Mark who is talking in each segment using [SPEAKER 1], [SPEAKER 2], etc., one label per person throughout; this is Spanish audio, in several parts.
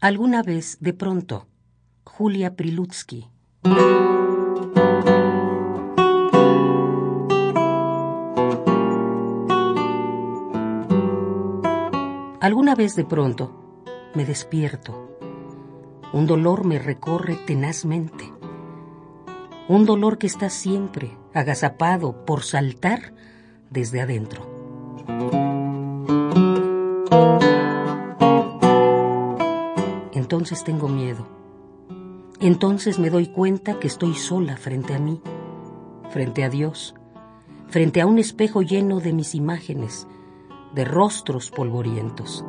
[SPEAKER 1] Alguna vez, de pronto, Julia Prilutsky. Alguna vez de pronto me despierto. Un dolor me recorre tenazmente. Un dolor que está siempre agazapado por saltar desde adentro. Entonces tengo miedo. Entonces me doy cuenta que estoy sola frente a mí, frente a Dios, frente a un espejo lleno de mis imágenes, de rostros polvorientos.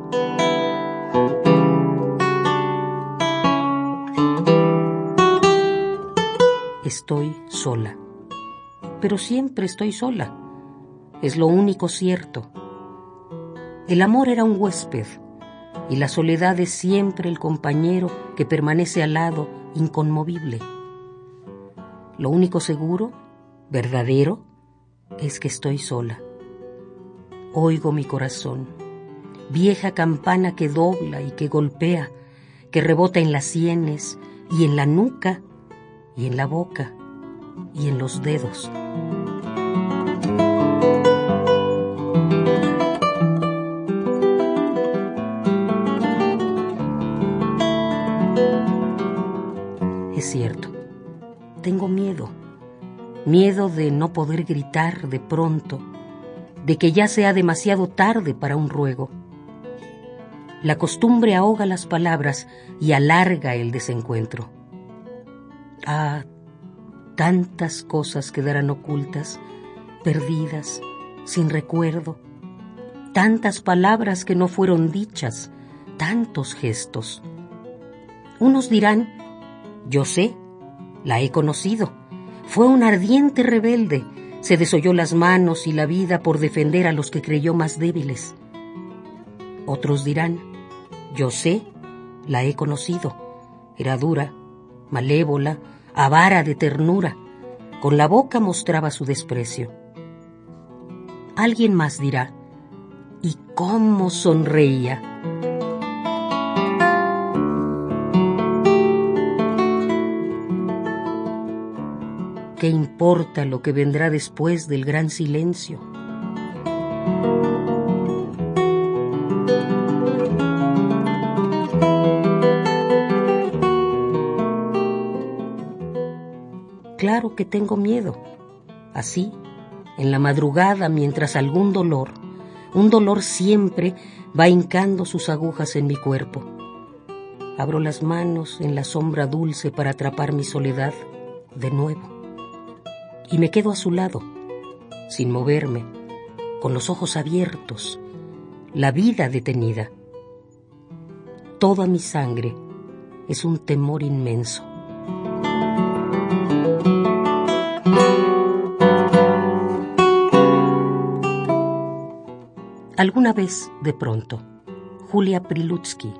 [SPEAKER 1] Estoy sola, pero siempre estoy sola. Es lo único cierto. El amor era un huésped y la soledad es siempre el compañero que permanece al lado inconmovible. Lo único seguro, verdadero, es que estoy sola Oigo mi corazón, vieja campana que dobla y que golpea, que rebota en las sienes y en la nuca y en la boca y en los dedos. Es cierto, tengo miedo, miedo de no poder gritar de pronto de que ya sea demasiado tarde para un ruego. La costumbre ahoga las palabras y alarga el desencuentro. Ah, tantas cosas quedarán ocultas, perdidas, sin recuerdo, tantas palabras que no fueron dichas, tantos gestos. Unos dirán, yo sé, la he conocido, fue un ardiente rebelde, se desoyó las manos y la vida por defender a los que creyó más débiles. Otros dirán, yo sé, la he conocido. Era dura, malévola, avara de ternura. Con la boca mostraba su desprecio. Alguien más dirá, ¿y cómo sonreía? ¿Qué importa lo que vendrá después del gran silencio? Claro que tengo miedo. Así, en la madrugada, mientras algún dolor, un dolor siempre va hincando sus agujas en mi cuerpo. Abro las manos en la sombra dulce para atrapar mi soledad de nuevo y me quedo a su lado, sin moverme, con los ojos abiertos, la vida detenida. Toda mi sangre es un temor inmenso. Alguna vez, de pronto, Julia Prilutsky.